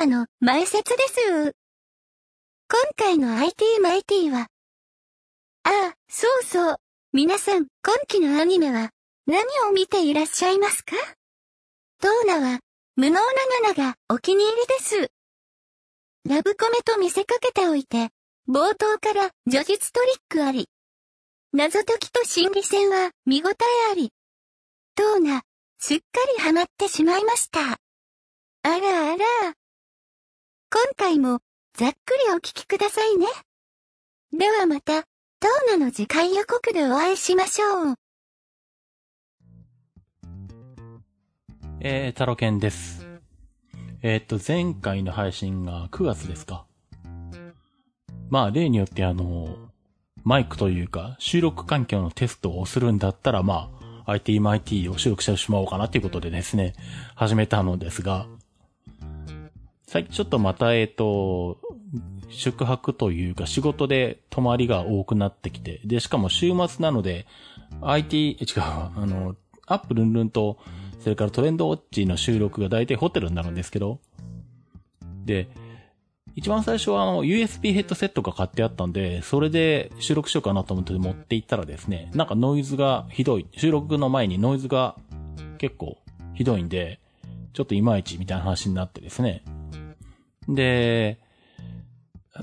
マの前説です。今回の IT マイティは、ああ、そうそう。皆さん、今期のアニメは何を見ていらっしゃいますか？トーナは、無能なナナがお気に入りです。ラブコメと見せかけておいて、冒頭から叙述トリックあり。謎解きと心理戦は見応えあり。トーナ、すっかりハマってしまいました。あらあら。今回もざっくりお聞きくださいね。ではまた、トーナの次回予告でお会いしましょう。えー、タロケンです。えー、っと、前回の配信が9月ですか。まあ、例によってあの、マイクというか、収録環境のテストをするんだったら、まあ、ITMIT を収録してしまおうかなということでですね、始めたのですが、最近ちょっとまた、えっ、と、宿泊というか仕事で泊まりが多くなってきて、で、しかも週末なので、IT、違う、あの、アップルンルンと、それからトレンドウォッチの収録が大体ホテルになるんですけど、で、一番最初はあの、USB ヘッドセットが買ってあったんで、それで収録しようかなと思って持って行ったらですね、なんかノイズがひどい。収録の前にノイズが結構ひどいんで、ちょっといまいちみたいな話になってですね。で、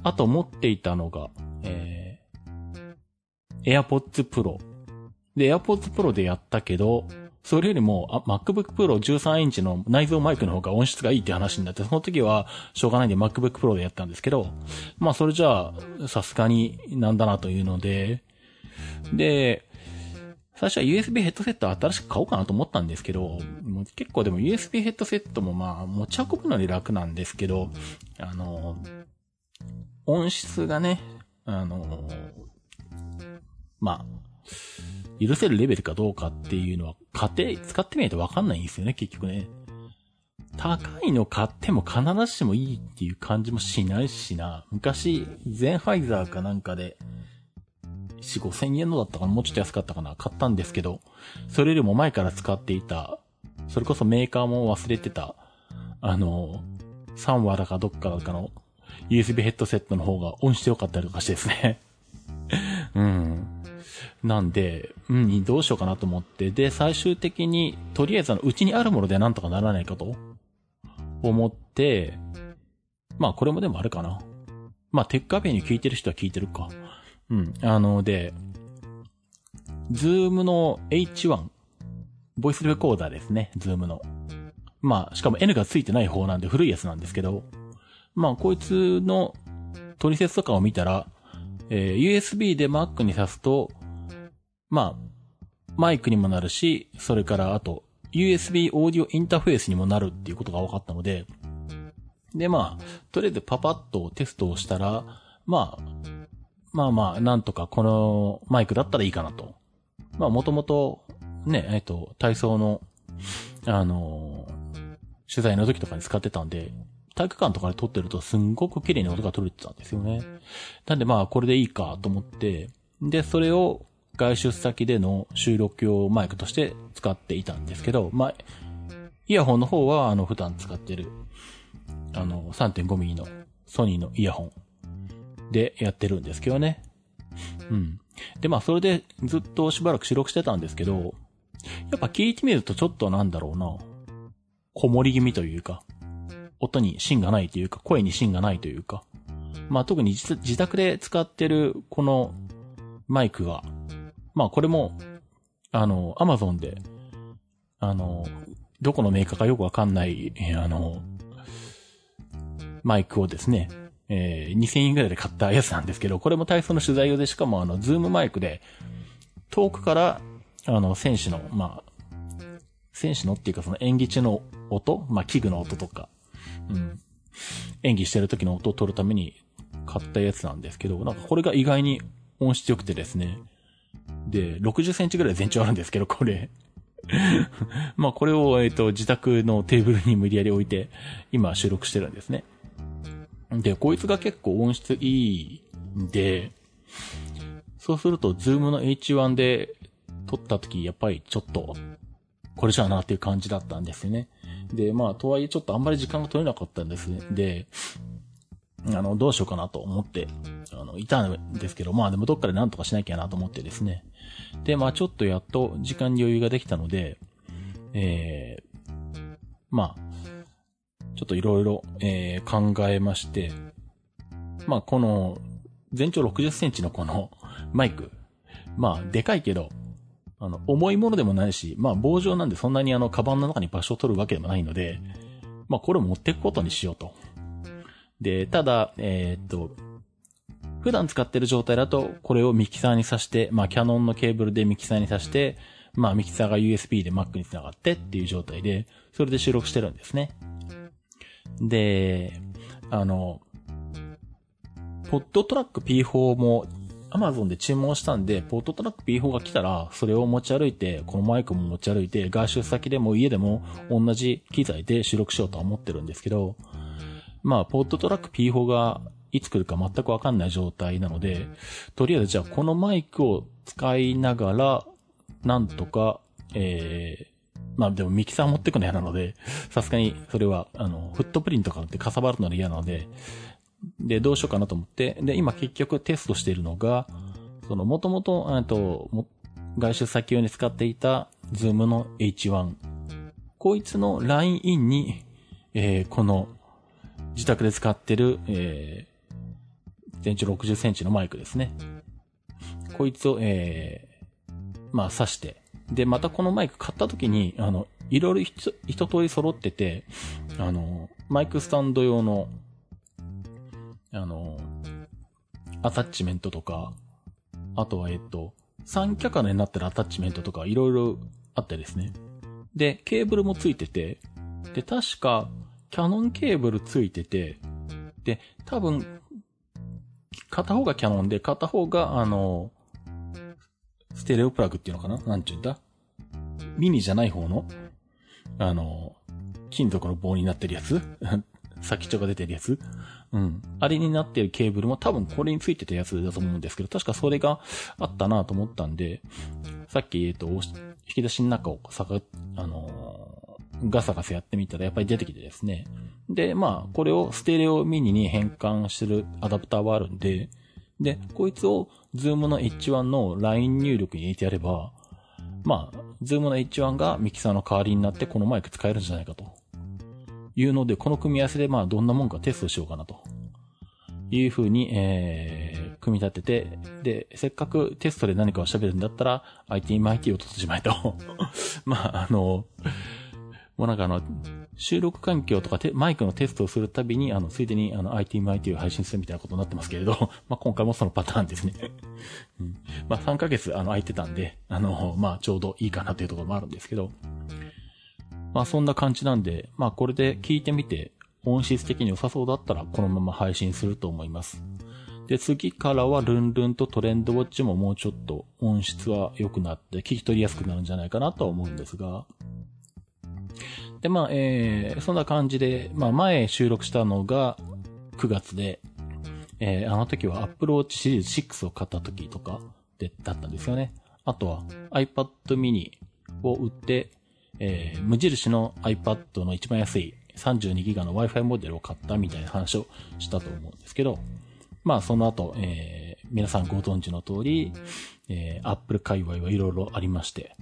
あと持っていたのが、えー、AirPods Pro。で、AirPods Pro でやったけど、それよりも、MacBook Pro 13インチの内蔵マイクの方が音質がいいって話になって、その時はしょうがないんで MacBook Pro でやったんですけど、まあそれじゃあ、さすがになんだなというので、で、最初は USB ヘッドセット新しく買おうかなと思ったんですけど、もう結構でも USB ヘッドセットもまあ持ち運ぶのに楽なんですけど、あの、音質がね、あの、まあ、許せるレベルかどうかっていうのは、家庭使ってみないとわかんないんですよね、結局ね。高いの買っても必ずしもいいっていう感じもしないしな。昔、ゼンハイザーかなんかで、4、5千円のだったかなもうちょっと安かったかな買ったんですけど、それよりも前から使っていた、それこそメーカーも忘れてた、あの、3話だかどっかだかの USB ヘッドセットの方が音してよかったりとかしてですね。うん。なんで、うん、どうしようかなと思って、で、最終的に、とりあえずあの、うちにあるものでなんとかならないかと、思って、まあ、これもでもあるかな。まあ、テックカフェに聞いてる人は聞いてるか。うん。あの、で、 Zoom の H1、ボイスレコーダーですね、 Zoom の。まあ、しかも N がついてない方なんで古いやつなんですけど、まあ、こいつの取説とかを見たら、えー、USB で Mac に挿すと、まあ、マイクにもなるし、それからあと、USB オーディオインターフェースにもなるっていうことが分かったので、で、まあ、とりあえずパパッとテストをしたら、まあ、まあまあ、なんとかこのマイクだったらいいかなと。まあ、もともと、ね、えっと、体操の、あの取材の時とかに使ってたんで、体育館とかで撮ってるとすんごく綺麗に音が取れてたんですよね。なんでまあ、これでいいかと思って、で、それを外出先での収録用マイクとして使っていたんですけど、まあ、イヤホンの方は、あの、普段使ってる、あの、3.5ミリのソニーのイヤホンでやってるんですけどね。うん。で、まあ、それでずっとしばらく収録してたんですけど、やっぱ聞いてみるとちょっとなんだろうな、こもり気味というか、音に芯がないというか、声に芯がないというか、まあ特に自宅で使ってるこのマイクが、まあこれも、あの、アマゾンで、あの、どこのメーカーかよくわかんない、あの、マイクをですね、えー、2000円ぐらいで買ったやつなんですけど、これも体操の取材用で、しかもあの、ズームマイクで、遠くから、あの、選手の、まあ、選手のっていうかその演技中の音まあ、器具の音とか、うん。演技してる時の音を取るために買ったやつなんですけど、なんかこれが意外に音質良くてですね、で、60センチぐらい全長あるんですけど、これ。まあこれを、えっ、と、自宅のテーブルに無理やり置いて、今収録してるんですね。で、こいつが結構音質いいんで、そうすると、 Zoom の H1 で撮った時、やっぱりちょっと、これじゃなっていう感じだったんですよね。で、まあ、とはいえちょっとあんまり時間が取れなかったんですね。で、あの、どうしようかなと思って、あの、いたんですけど、まあでもどっかで何とかしなきゃなと思ってですね。で、まあちょっとやっと時間に余裕ができたので、えー、まあ、ちょっといろいろ、考えまして、まあこの、全長60センチのこのマイク、まあでかいけど、あの、重いものでもないし、まあ棒状なんでそんなにあの、カバンの中に場所を取るわけでもないので、まあこれを持っていくことにしようと。で、ただ、えー、っと、普段使ってる状態だと、これをミキサーに挿して、まあキャノンのケーブルでミキサーに挿して、まあミキサーが USB で Mac に繋がってっていう状態で、それで収録してるんですね。で、あの、ポッドトラック P4 も Amazon で注文したんで、ポットトラック P4 が来たら、それを持ち歩いて、このマイクも持ち歩いて、外出先でも家でも同じ機材で収録しようとは思ってるんですけど、まあ、ポットトラック P4 がいつ来るか全くわかんない状態なので、とりあえずじゃあこのマイクを使いながら、なんとか、えー、まあでもミキサー持ってくの嫌なので、さすがにそれは、あの、フットプリンとかってかさばるので嫌なので、で、どうしようかなと思って、で、今結局テストしているのが、その、もともと、えっと、外出先用に使っていた、 Zoom の H1。こいつのラインインに、えー、この、自宅で使ってる、えー、全長60センチのマイクですね。こいつを、えー、まあ、挿して。で、またこのマイク買った時に、あの、いろいろ一通り揃ってて、あの、マイクスタンド用のあの、アタッチメントとか、あとは、えっと、三脚金になってるアタッチメントとかいろいろあってですね。で、ケーブルもついてて、で、確か、キャノンケーブルついてて、で、多分、片方がキャノンで、片方が、あの、ステレオプラグっていうのかな？なんて言うんだミニじゃない方の、あの、金属の棒になってるやつ？先っちょが出てるやつ？うん。あれになってるケーブルも多分これについてたやつだと思うんですけど、確かそれがあったなと思ったんで、さっき、えっと、引き出しの中をさが、あのー、ガサガサやってみたらやっぱり出てきてですね。で、まあ、これをステレオミニに変換してるアダプターはあるんで、で、こいつをズームの H1 の LINE 入力に入れてやれば、まあ、ズームの H1 がミキサーの代わりになってこのマイク使えるんじゃないかと。いうので、この組み合わせでまあどんなもんかテストしようかなと。いう風に、えー、組み立てて、で、せっかくテストで何かを喋るんだったら、IT マイティを閉じまえと。まあ、あの、もうなんかあの、収録環境とかマイクのテストをするたびに、あの、ついでにあの、IT マイティを配信するみたいなことになってますけれど、まあ今回もそのパターンですね。うん、まあ3ヶ月あの、空いてたんで、あの、まあちょうどいいかなというところもあるんですけど、まあそんな感じなんで、まあこれで聞いてみて、音質的に良さそうだったらこのまま配信すると思います。で、次からはルンルンとトレンドウォッチももうちょっと音質は良くなって聞き取りやすくなるんじゃないかなとは思うんですが。で、まあ、えー、そんな感じで、まあ前収録したのが9月で、えー、あの時は Apple Watch シリーズ6を買った時とかで、だったんですよね。あとは iPad mini を売って、えー、無印の iPad の一番安い 32GB の Wi-Fi モデルを買ったみたいな話をしたと思うんですけど、まあその後、えー、皆さんご存知の通り、えー、Apple 界隈はいろいろありまして、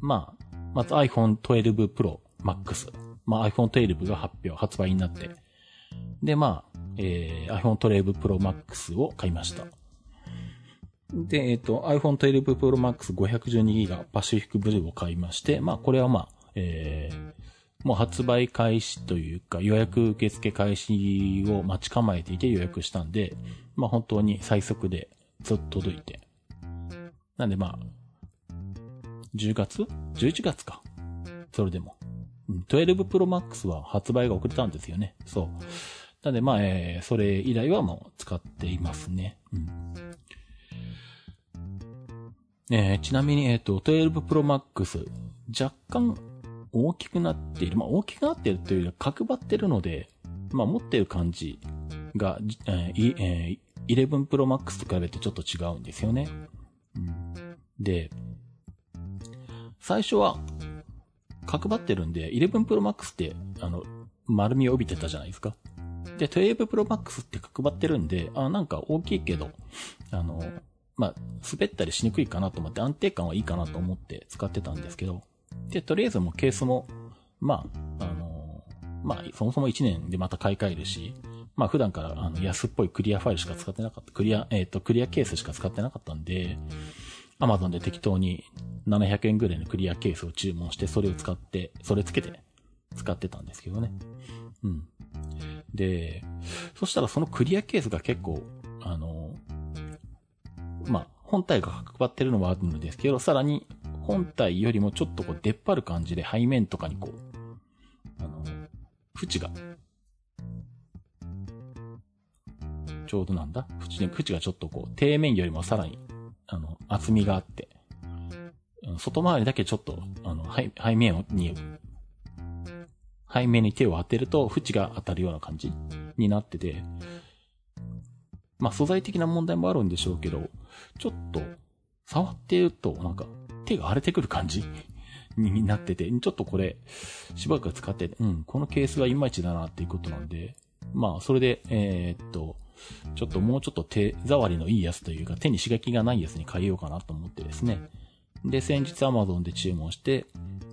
まあ、まず iPhone 12 Pro Max、まあ iPhone 12が発表、発売になって、で、まあ、えー、iPhone 12 Pro Max を買いました。で、えっ、ー、と、iPhone 12 Pro Max 512GB パシフィックブルーを買いまして、まあ、これはまあ、えー、もう発売開始というか予約受付開始を待ち構えていて予約したんで、まあ本当に最速でずっと届いて。なんでまあ、10月 ?11 月か。それでも。12 Pro Max は発売が遅れたんですよね。そう。なんでまあ、えー、それ以来はもう使っていますね。うんえー、ちなみに、えっ、ー、と、12 Pro Max、若干大きくなっている。まあ、大きくなっているというより角張ってるので、まあ、持ってる感じが、えーえー、11 Pro Max と比べてちょっと違うんですよね。うん、で、最初は、角張ってるんで、11 Pro Max って、あの、丸みを帯びてたじゃないですか。で、12 Pro Max って角張ってるんで、あ、なんか大きいけど、あの、まあ、滑ったりしにくいかなと思って安定感はいいかなと思って使ってたんですけど、で、とりあえずもうケースも、まあ、あの、まあ、そもそも1年でまた買い替えるし、まあ普段からあの安っぽいクリアファイルしか使ってなかった、クリア、えっ、ー、と、クリアケースしか使ってなかったんで、アマゾンで適当に700円ぐらいのクリアケースを注文して、それを使って、それつけて使ってたんですけどね。うん。で、そしたらそのクリアケースが結構、あの、まあ、本体が角張ってるのはあるんですけど、さらに本体よりもちょっとこう出っ張る感じで背面とかにこう、あの、縁が、ちょうどなんだ？縁に縁がちょっとこう、底面よりもさらに、あの、厚みがあって、外回りだけちょっと、あの、背背面に、背面に手を当てると、縁が当たるような感じになってて、まあ素材的な問題もあるんでしょうけど、ちょっと、触ってると、なんか、手が荒れてくる感じ になってて、ちょっとこれ、しばらく使って、うん、このケースはいまいちだなっていうことなんで、まあ、それで、えー、っと、ちょっともうちょっと手触りのいいやつというか、手に刺激がないやつに変えようかなと思ってですね。で、先日 Amazon で注文して、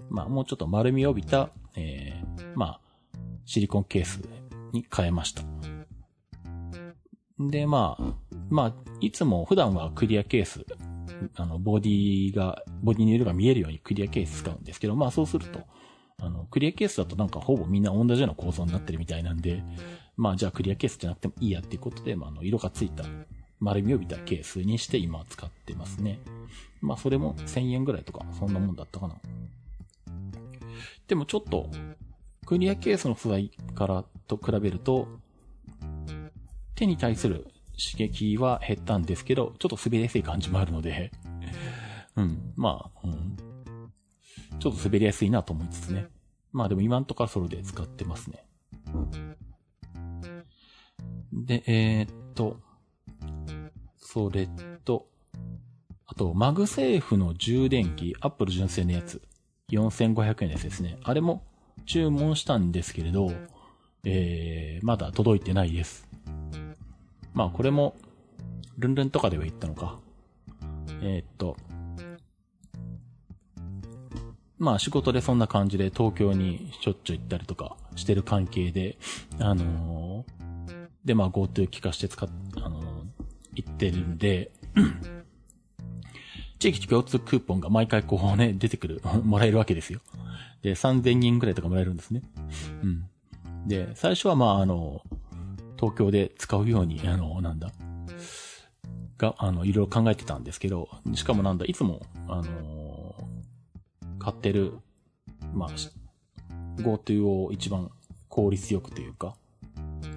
まあ、もうちょっと丸みを帯びた、えー、まあ、シリコンケースに変えました。で、まあ、まあ、いつも普段はクリアケース、あの、ボディが、ボディの色が見えるようにクリアケース使うんですけど、まあそうすると、あの、クリアケースだとなんかほぼみんな同じような構造になってるみたいなんで、まあじゃあクリアケースじゃなくてもいいやっていうことで、まああの、色がついた丸みを帯びたケースにして今使ってますね。まあそれも1000円ぐらいとか、そんなもんだったかな。でもちょっと、クリアケースの素材からと比べると、手に対する刺激は減ったんですけど、ちょっと滑りやすい感じもあるので、うん、まあ、うん。ちょっと滑りやすいなと思いつつね。まあでも今んところそれで使ってますね。で、えー、っと、それと、あと、 MagSafe の充電器、アップル純正のやつ、4500円のやつですね。あれも注文したんですけれど、えー、まだ届いてないです。まあこれも、ルンルンとかでは言ったのか。えー、っと、まあ仕事でそんな感じで東京にしょっちゅう行ったりとかしてる関係で、あのー、でまあ GoTo 聞かして使っ、あの、行ってるんで、地域共通クーポンが毎回こうね、出てくる、もらえるわけですよ。で、3000人くらいとかもらえるんですね。うん。で、最初はまああの、東京で使うように、あの、なんだ、が、あの、いろいろ考えてたんですけど、しかもなんだ、いつも、あの、買ってる、まあ、GoTo を一番効率よくというか、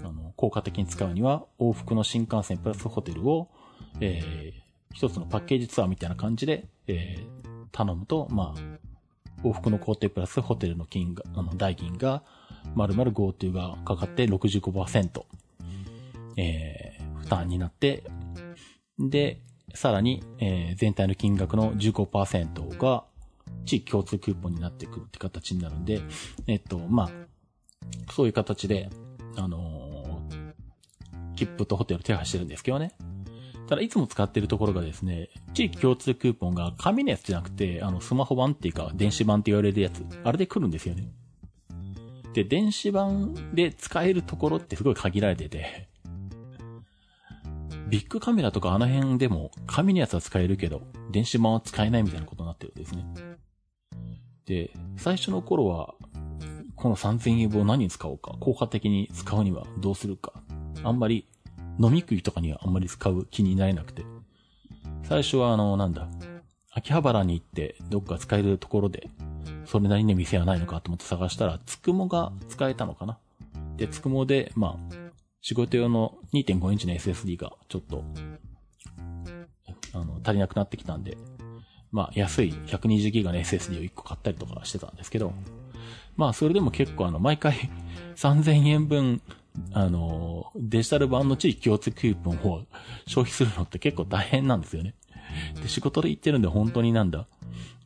あの、効果的に使うには、往復の新幹線プラスホテルを、えー、一つのパッケージツアーみたいな感じで、えー、頼むと、まあ、往復の工程プラスホテルの金が、あの、代金が、丸々 GoTo がかかって65%。えー、負担になって、で、さらに、えー、全体の金額の15%が地域共通クーポンになってくるって形になるんで、えっと、まあ、そういう形で、あの、切符とホテル手配してるんですけどね。ただ、いつも使ってるところがですね、地域共通クーポンが紙のやつじゃなくて、あの、スマホ版っていうか、電子版って言われるやつ、あれで来るんですよね。で、電子版で使えるところってすごい限られてて、ビッグカメラとかあの辺でも紙のやつは使えるけど、電子版は使えないみたいなことになってるんですね。で、最初の頃は、この3000円分を何に使おうか、効果的に使うにはどうするか、あんまり飲み食いとかにはあんまり使う気になれなくて。最初はあの、なんだ、秋葉原に行ってどっか使えるところで、それなりに店はないのかと思って探したら、つくもが使えたのかな。で、つくもで、まあ、仕事用の2.5インチの SSD がちょっと、あの、足りなくなってきたんで、まあ、安い 120GB の SSD を1個買ったりとかしてたんですけど、まあ、それでも結構あの、毎回 3000円分、あの、デジタル版の地域共通クーポンを消費するのって結構大変なんですよね。で、仕事で行ってるんで本当になんだ、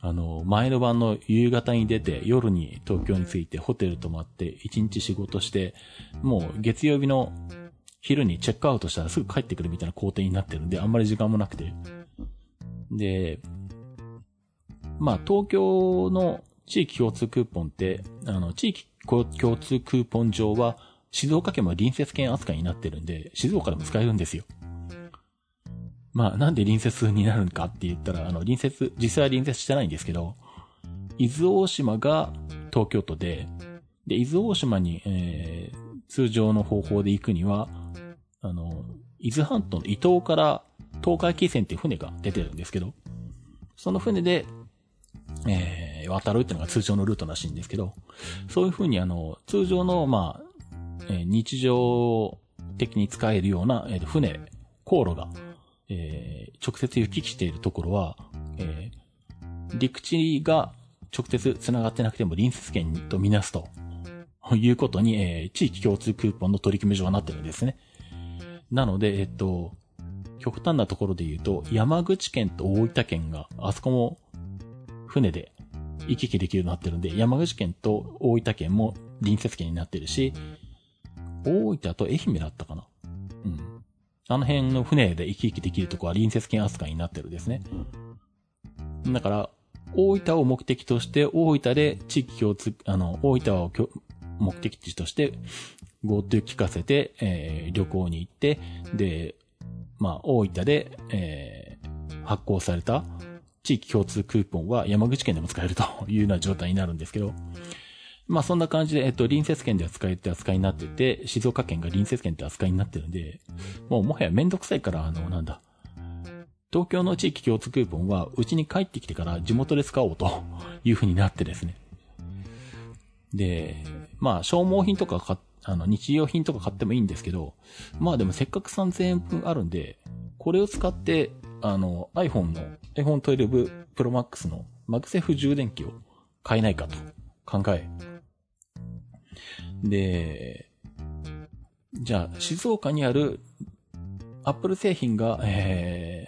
あの、前の晩の夕方に出て、夜に東京に着いて、ホテル泊まって、一日仕事して、もう月曜日の昼にチェックアウトしたらすぐ帰ってくるみたいな工程になってるんで、あんまり時間もなくて。で、まあ、東京の地域共通クーポンって、あの、地域共通クーポン上は、静岡県も隣接県扱いになってるんで、静岡でも使えるんですよ。まあ、なんで隣接になるのかって言ったら、あの、隣接、実際は隣接してないんですけど、伊豆大島が東京都で、で、伊豆大島に、えー、通常の方法で行くには、あの、伊豆半島の伊東から東海汽船っていう船が出てるんですけど、その船で、えー、渡るっていうのが通常のルートらしいんですけど、そういう風にあの、通常の、まあ、えー、日常的に使えるような、えー、船、航路がえー、直接行き来しているところは、えー、陸地が直接繋がってなくても隣接県とみなすということに、えー、地域共通クーポンの取り決め上はなってるんですね。なので、えっと、極端なところで言うと、山口県と大分県が、あそこも船で行き来できるようになってるんで、山口県と大分県も隣接県になってるし、大分と愛媛だったかなうん。あの辺の船で行き来できるとこは隣接県扱いになってるんですね。だから、大分を目的として、大分で地域共通、あの、大分を目的地として GoTo 聞かせて、えー、旅行に行って、で、まあ、大分で、えー、発行された地域共通クーポンは山口県でも使えるというような状態になるんですけど、まあそんな感じで、えっと、隣接県で扱いって扱いになってて、静岡県が隣接県って扱いになってるんで、もうもはやめんどくさいから、あの、なんだ。東京の地域共通クーポンは、うちに帰ってきてから地元で使おうという風になってですね。で、まあ、消耗品とか買あの、日用品とか買ってもいいんですけど、まあでもせっかく3000円分あるんで、これを使って、あの、iPhone の、iPhone 12 Pro Max のマグセフ充電器を買えないかと考え、で、じゃあ、静岡にあるアップル製品が、え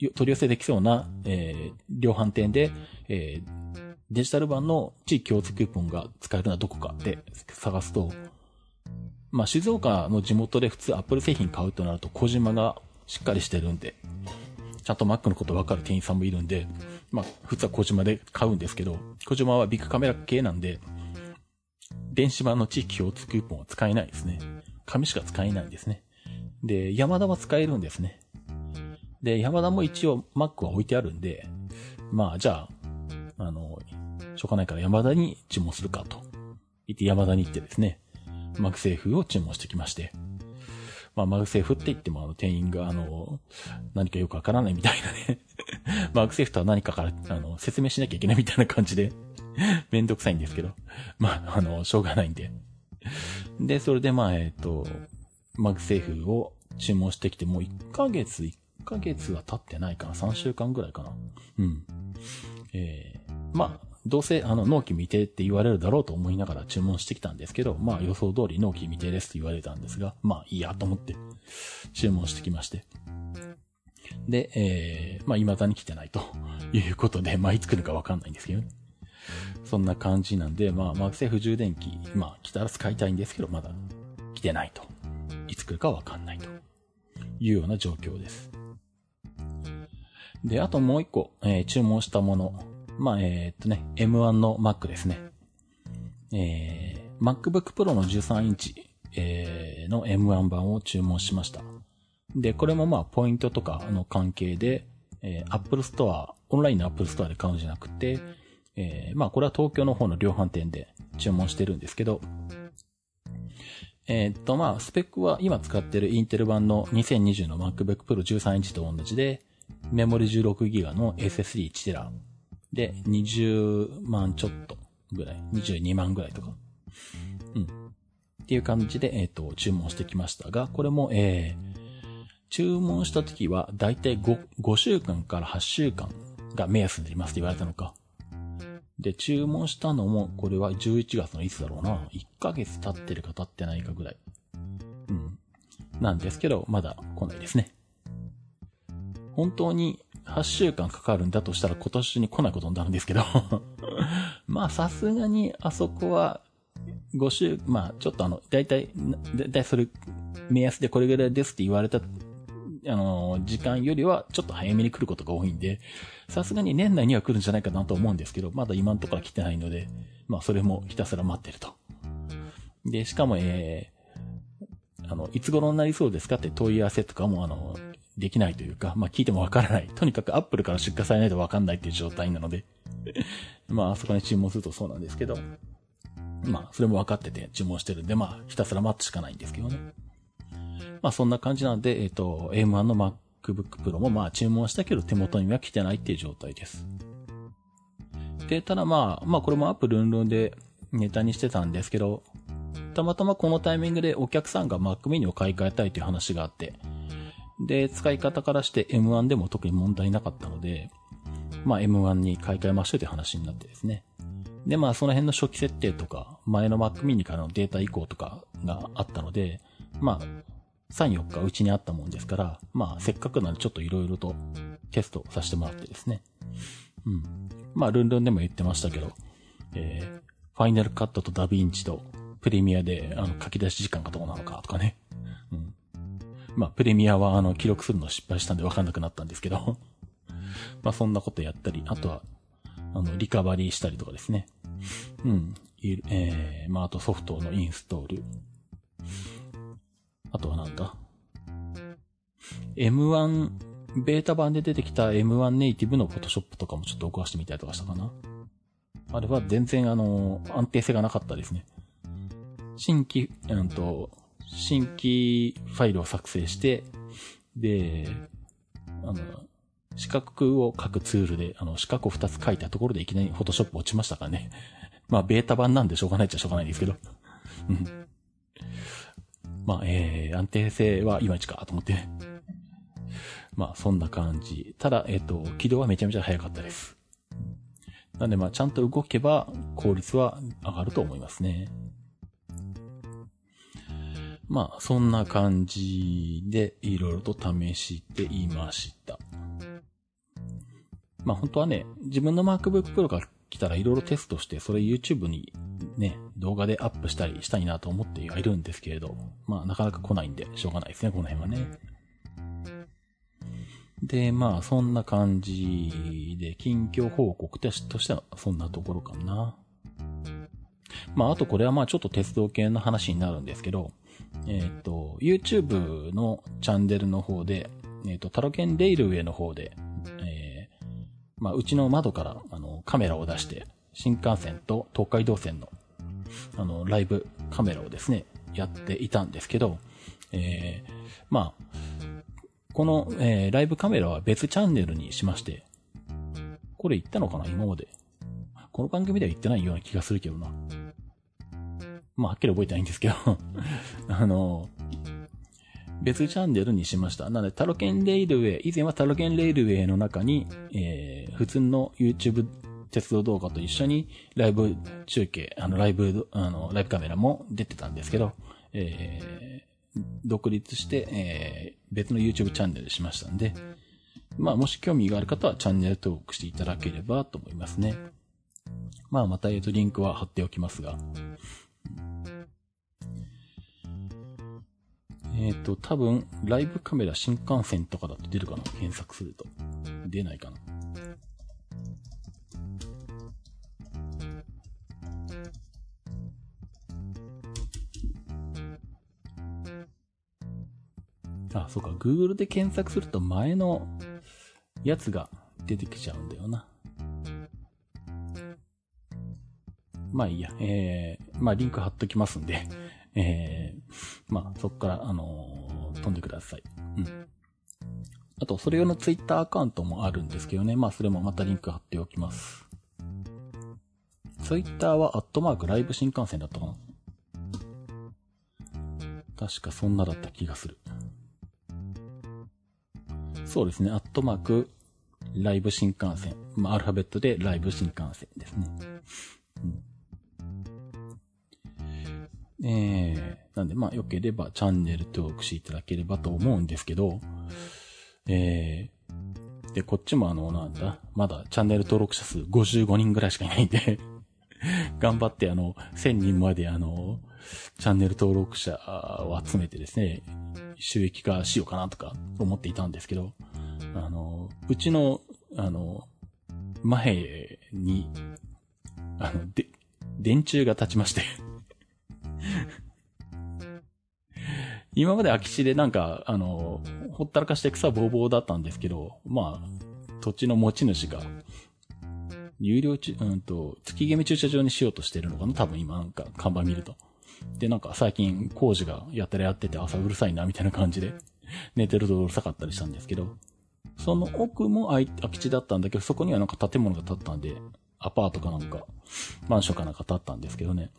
ー、取り寄せできそうな、えー、量販店で、えー、デジタル版の地域共通クーポンが使えるのはどこかで探すと、まあ、静岡の地元で普通アップル製品買うとなると小島がしっかりしてるんで、ちゃんと Mac のことわかる店員さんもいるんで、まあ、普通はコジマで買うんですけど、コジマはビックカメラ系なんで、電子版の地域共通クーポンは使えないですね。紙しか使えないんですね。で、ヤマダは使えるんですね。で、ヤマダも一応 Mac は置いてあるんで、まあ、じゃあ、あの、しょうがないからヤマダに注文するかと。言ってヤマダに行ってですね、 MagSafe を注文してきまして。まあ、 MagSafe って言っても、あの、店員が、あの、何かよくわからないみたいなね MagSafe とは何かから、あの、説明しなきゃいけないみたいな感じで めんどくさいんですけど。まあ、あの、しょうがないんで。で、それでまあ、えっ、ー、と、 MagSafe を注文してきて、もう1ヶ月、1ヶ月は経ってないかな。3週間ぐらいかな。うん。えー、まあ、どうせ、あの、納期未定って言われるだろうと思いながら注文してきたんですけど、まあ予想通り納期未定ですって言われたんですが、まあいいやと思って注文してきまして。で、えー、まあ未だに来てないということで、まあいつ来るかわかんないんですけどね。そんな感じなんで、まあ、 MagSafe 充電器、まあ、来たら使いたいんですけど、まだ来てないと。いつ来るかわかんないというような状況です。で、あともう一個、えー、注文したもの。まあ、えー、っとね、M1 の Mac ですね。えー、MacBook Pro の13インチ、えー、の M1 版を注文しました。で、これもまあ、ポイントとかの関係で、えー、Apple Store、オンラインの Apple Store で買うんじゃなくて、えー、まあこれは東京の方の量販店で注文してるんですけど、えー、っとまあスペックは今使ってるインテル版の2020の MacBook Pro 13インチと同じで、メモリ 16GB の SSD1TB で20万ちょっとぐらい、22万ぐらいとか。うん。っていう感じで、えっ、と、注文してきましたが、これも、えー、注文した時は、だいたい 5, 5週間から8週間が目安になりますって言われたのか。で、注文したのも、これは11月のいつだろうな。1ヶ月経ってるか経ってないかぐらい。うん。なんですけど、まだ来ないですね。本当に8週間かかるんだとしたら今年に来ないことになるんですけど まあさすがにあそこは5週、まあちょっとあの、だいたい、だいたいそれ、目安でこれぐらいですって言われた、あの、時間よりはちょっと早めに来ることが多いんで、さすがに年内には来るんじゃないかなと思うんですけど、まだ今んところ来てないので、まあそれもひたすら待ってると。で、しかも、えー、あの、いつ頃になりそうですかって問い合わせとかも、あの、できないというか、まあ聞いてもわからない。とにかくアップルから出荷されないとわかんないっていう状態なので まあ、あそこに注文するとそうなんですけど、まあ、それも分かってて注文してるんで、まあ、ひたすら待つしかないんですけどね。まあ、そんな感じなんで、えっ、ー、と、M1 の MacBook Pro もまあ、注文したけど手元には来てないっていう状態です。で、ただまあ、まあ、これもアップルンルンでネタにしてたんですけど、たまたまこのタイミングでお客さんが Mac mini を買い替えたいという話があって、で、使い方からして M1 でも特に問題なかったので、まあ M1 に買い替えましょうという話になってですね。で、まあその辺の初期設定とか、前の Mac mini からのデータ移行とかがあったので、まあ、3、4日うちにあったもんですから、まあせっかくなんでちょっと色々とテストさせてもらってですね。うん。まあルンルンでも言ってましたけど、えー、ファイナルカットとダヴィンチとプレミアであの書き出し時間がどうなのかとかね。うん。まあプレミアはあの記録するの失敗したんでわかんなくなったんですけど まあそんなことやったり、あとはあの、リカバリーしたりとかですね。うん。えー、まあ、あとソフトのインストール。あとはなんだ ?M1、ベータ版で出てきた M1 ネイティブのフォトショップとかもちょっと動かしてみたりとかしたかな。あれは全然あの、安定性がなかったですね。新規、うんと、新規ファイルを作成して、で、あの、四角を書くツールで、あの、四角を二つ書いたところでいきなりフォトショップ落ちましたからね。まあ、ベータ版なんでしょうがないっちゃしょうがないですけど。うん。まあ、えー、安定性はいまいちかと思ってね。まあ、そんな感じ。ただ、えっ、ー、と、起動はめちゃめちゃ早かったです。なんで、まあ、ちゃんと動けば、効率は上がると思いますね。まあ、そんな感じで、いろいろと試していました。まあ本当はね、自分の MacBook Pro が来たらいろいろテストして、それ YouTube にね、動画でアップしたりしたいなと思ってはいるんですけれど、まあなかなか来ないんで、しょうがないですね、この辺はね。で、まあそんな感じで、近況報告としてはそんなところかな。まああとこれはまあちょっと鉄道系の話になるんですけど、えっ、ー、と、YouTube のチャンネルの方で、えっ、ー、と、タロケンレイルウェイの方で、まあ、うちの窓から、あの、カメラを出して、新幹線と東海道線の、あの、ライブカメラをですね、やっていたんですけど、えー、まあ、この、えー、ライブカメラは別チャンネルにしまして、これ言ったのかな今まで。この番組では言ってないような気がするけどな。まあ、はっきり覚えてないんですけど あの、別チャンネルにしました。なので、タロケンレイルウェイ、以前はタロケンレイルウェイの中に、えー、普通の YouTube 鉄道動画と一緒にライブ中継、あの、ライブ、あの、ライブカメラも出てたんですけど、えー、独立して、えー、別の YouTube チャンネルしましたんで、まあ、もし興味がある方はチャンネル登録していただければと思いますね。まあ、また、えっと、リンクは貼っておきますが、えっ、ー、と、多分、ライブカメラ新幹線とかだと出るかな？検索すると。出ないかな？あ、そうか。Google で検索すると前のやつが出てきちゃうんだよな。まあいいや。えー、まあリンク貼っときますんで、えー、まあ、そこから、あのー、飛んでください。うん。あと、それ用のツイッターアカウントもあるんですけどね。まあ、それもまたリンク貼っておきます。ツイッターは、アットマークライブ新幹線だったかな確かそんなだった気がする。そうですね。アットマーク、ライブ新幹線。まあ、アルファベットでライブ新幹線ですね。うんえ、で、まあ、良ければチャンネル登録していただければと思うんですけど、えー、で、こっちもあの、なんだ、まだチャンネル登録者数55人ぐらいしかいないんで 頑張ってあの、1000人まであの、チャンネル登録者を集めてですね、収益化しようかなとか思っていたんですけど、あの、うちの、あの、前に、あの、で、電柱が立ちまして今まで空き地でなんか、あの、ほったらかして草ぼうぼうだったんですけど、まあ、土地の持ち主が、有料ち、うんと、月決め駐車場にしようとしてるのかな多分今なんか看板見ると。で、なんか最近工事がやったらやってて朝うるさいなみたいな感じで、寝てるとうるさかったりしたんですけど、その奥も空き地だったんだけど、そこにはなんか建物が建ったんで、アパートかなんか、マンションかなんか建ったんですけどね。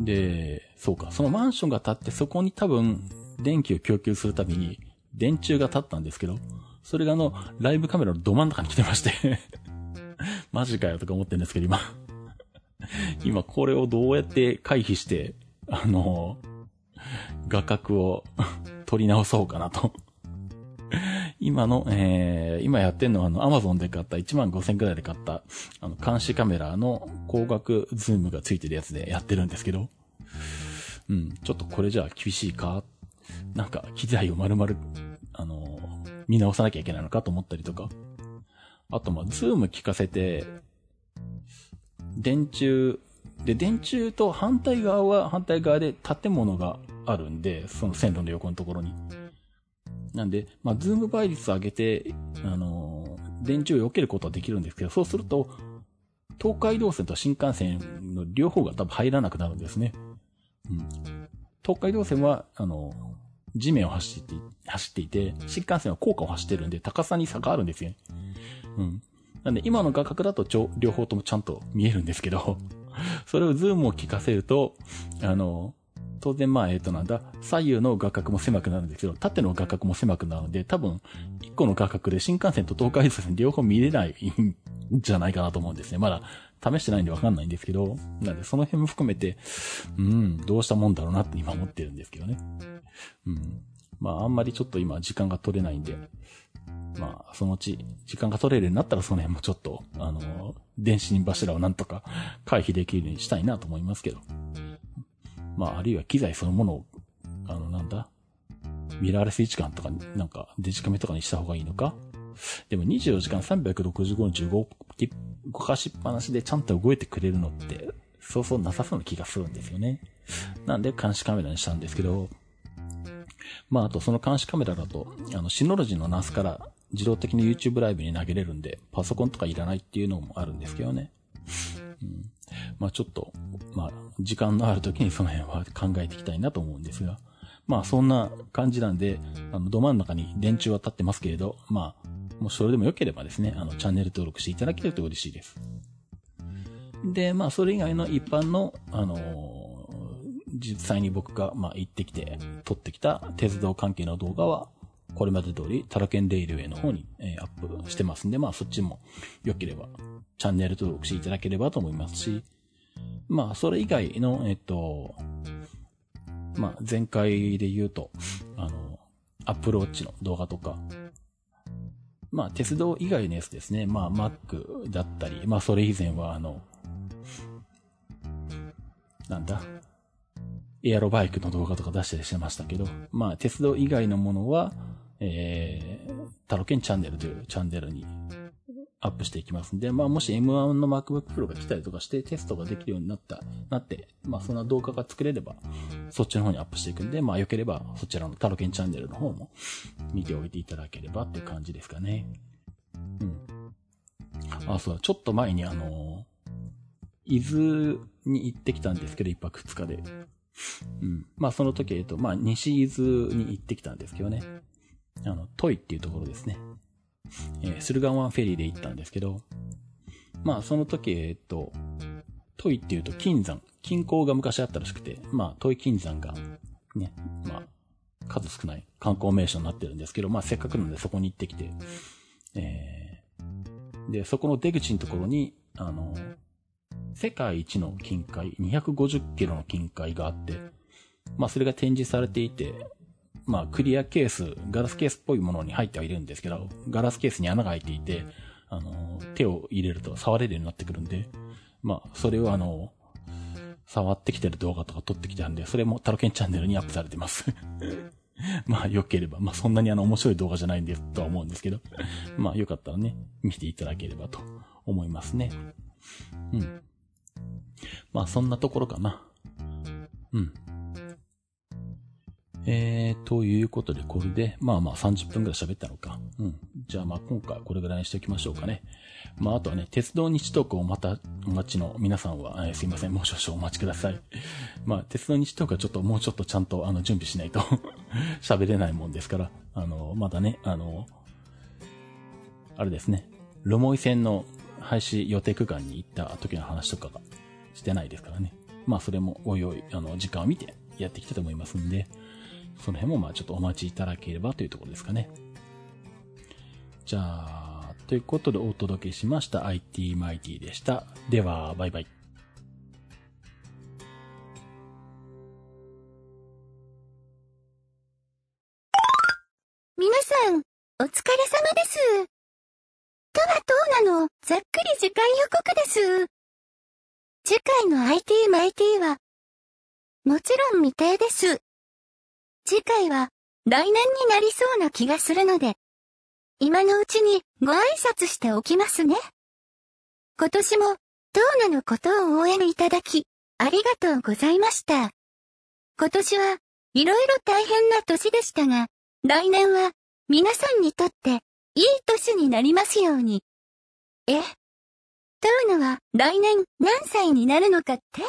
で、そうか、そのマンションが建ってそこに多分電気を供給するために電柱が立ったんですけど、それがあの、ライブカメラのど真ん中に来てまして マジかよとか思ってるんですけど、今。今これをどうやって回避して、あの、画角を取り直そうかなと今の、えー、今やってんのはあの、アマゾンで買った1万5000くらいで買った、あの、監視カメラの光学ズームがついてるやつでやってるんですけど、うん、ちょっとこれじゃあ厳しいか？なんか、機材を丸々、あの、見直さなきゃいけないのかと思ったりとか。あと、まあ、ズーム効かせて、電柱、で、電柱と反対側は反対側で建物があるんで、その線路の横のところに。なんで、まあ、ズーム倍率上げて、あのー、電柱を避けることはできるんですけど、そうすると、東海道線と新幹線の両方が多分入らなくなるんですね。うん。東海道線は、あのー、地面を走って、走っていて、新幹線は高架を走ってるんで、高さに差があるんですよ。うん。なんで、今の画角だとちょ、両方ともちゃんと見えるんですけど、それをズームを効かせると、あの、当然まあ、えっ、となんだ、左右の画角も狭くなるんですけど、縦の画角も狭くなるので、多分、一個の画角で新幹線と東海道線両方見れないんじゃないかなと思うんですね。まだ試してないんでわかんないんですけど、なんでその辺も含めて、うん、どうしたもんだろうなって今思ってるんですけどね。うん。まあ、あんまりちょっと今時間が取れないんで、まあ、そのうち、時間が取れるようになったらその辺もちょっと、あの、電信柱をなんとか回避できるようにしたいなと思いますけど。まあ、あるいは機材そのものを、あの、なんだ、ミラーレス位置感とか、なんか、デジカメとかにした方がいいのか？でも24時間365日動動かしっぱなしでちゃんと動いてくれるのって、そうそうなさそうな気がするんですよね。なんで監視カメラにしたんですけど、まあ、あとその監視カメラだと、あの、シノロジーのナスから自動的に YouTube ライブに投げれるんで、パソコンとかいらないっていうのもあるんですけどね。うん、まあちょっと、まあ、時間のある時にその辺は考えていきたいなと思うんですが、まあそんな感じなんで、あの、ど真ん中に電柱は立ってますけれど、まあ、もしそれでも良ければですね、あの、チャンネル登録していただけると嬉しいです。で、まあ、それ以外の一般の、あの実際に僕が、まあ、行ってきて、撮ってきた鉄道関係の動画は、これまで通り、タラケンレイルウェイの方に、えー、アップしてますんで、まあ、そっちも良ければ、チャンネル登録していただければと思いますし、まあ、それ以外の、えっと、まあ、前回で言うと、あの、アップローチの動画とか、まあ、鉄道以外のやつですね。まあ、Mac だったり、まあ、それ以前は、あの、なんだ、エアロバイクの動画とか出したりしてましたけど、まあ、鉄道以外のものは、えー、タロケンチャンネルというチャンネルにアップしていきますんで、まあ、もし M1 の MacBook Pro が来たりとかしてテストができるようになった、なって、まあ、そんな動画が作れれば、そっちの方にアップしていくんで、まあ、良ければ、そちらのタロケンチャンネルの方も見ておいていただければっていう感じですかね。うん。あ、そうだ、ちょっと前にあの、伊豆に行ってきたんですけど、一泊二日で。うん。まあその時、えっと、まあ西伊豆に行ってきたんですけどね。あの、トイっていうところですね。えー、駿河湾フェリーで行ったんですけど、まあその時、えっと、トイっていうと金山、金鉱が昔あったらしくて、まあトイ金山が、ね、まあ、数少ない観光名所になってるんですけど、まあせっかくなのでそこに行ってきて、えー、で、そこの出口のところに、あの、世界一の金塊、250キロの金塊があって、まあそれが展示されていて、まあ、クリアケース、ガラスケースっぽいものに入ってはいるんですけど、ガラスケースに穴が開いていて、あの、手を入れると触れるようになってくるんで、まあ、それをあの、触ってきてる動画とか撮ってきたんで、それもタロケンチャンネルにアップされてます。まあ、良ければ、まあ、そんなにあの、面白い動画じゃないんですとは思うんですけど、まあ、よかったらね、見ていただければと思いますね。うん。まあ、そんなところかな。うん。えー、ということで、これで、まあまあ30分くらい喋ったのか。うん。じゃあまあ今回これぐらいにしておきましょうかね。まああとはね、鉄道日トークをまたお待ちの皆さんは、えー、すいません、もう少々お待ちください。まあ鉄道日トークはちょっともうちょっとちゃんとあの準備しないと 喋れないもんですから、あの、まだね、あの、あれですね、ロモイ線の廃止予定区間に行った時の話とかがしてないですからね。まあそれもおいおい、あの、時間を見てやっていきたいと思いますんで、その辺もまあちょっとお待ちいただければというところですかね。じゃあ、ということでお届けしました IT マイティでした。では、バイバイ。皆さん、お疲れ様です。とはどうなの？ざっくり次回予告です。次回の IT マイティは、もちろん未定です。次回は来年になりそうな気がするので、今のうちにご挨拶しておきますね。今年も、トーナのことを応援いただき、ありがとうございました。今年はいろいろ大変な年でしたが、来年は皆さんにとっていい年になりますように。え、トーナは来年何歳になるのかって？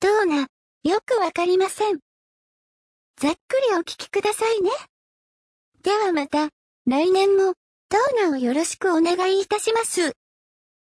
トーナ、よくわかりません。ざっくりお聞きくださいね。ではまた、来年も、トーナをよろしくお願いいたします。